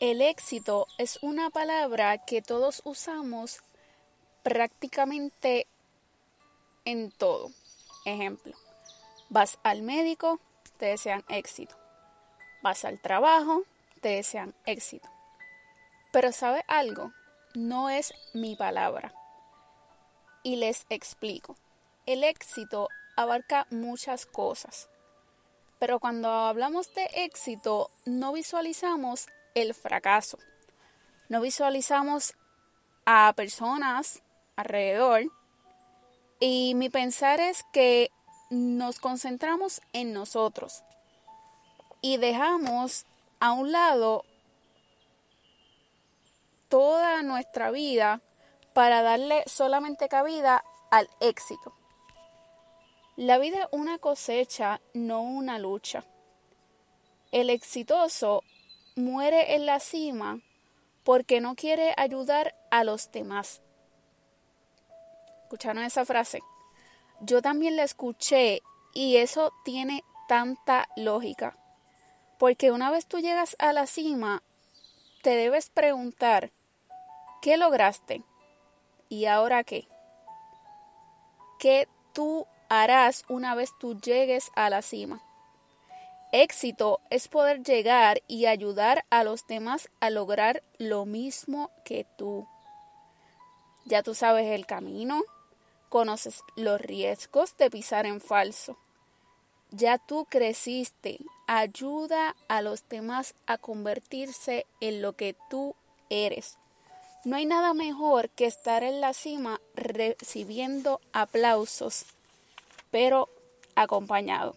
El éxito es una palabra que todos usamos prácticamente en todo. Ejemplo, vas al médico, te desean éxito. Vas al trabajo, te desean éxito. Pero ¿sabe algo? No es mi palabra. Y les explico. El éxito abarca muchas cosas. Pero cuando hablamos de éxito, no visualizamos el fracaso. No visualizamos a personas alrededor. Y mi pensar es que nos concentramos en nosotros y dejamos a un lado toda nuestra vida para darle solamente cabida al éxito. La vida es una cosecha, no una lucha. El exitoso muere en la cima porque no quiere ayudar a los demás. ¿Escucharon esa frase? Yo también la escuché y eso tiene tanta lógica. Porque una vez tú llegas a la cima, te debes preguntar, ¿qué lograste? ¿Y ahora qué? ¿Qué tú harás una vez tú llegues a la cima? Éxito es poder llegar y ayudar a los demás a lograr lo mismo que tú. Ya tú sabes el camino, conoces los riesgos de pisar en falso. Ya tú creciste, ayuda a los demás a convertirse en lo que tú eres. No hay nada mejor que estar en la cima recibiendo aplausos, pero acompañado.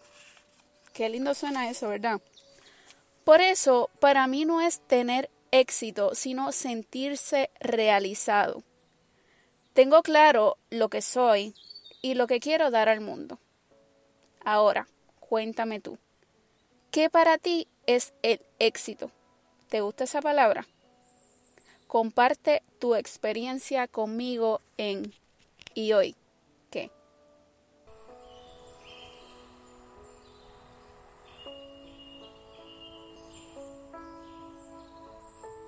Qué lindo suena eso, ¿verdad? Por eso, para mí no es tener éxito, sino sentirse realizado. Tengo claro lo que soy y lo que quiero dar al mundo. Ahora, cuéntame tú, ¿qué para ti es el éxito? ¿Te gusta esa palabra? Comparte tu experiencia conmigo en y hoy.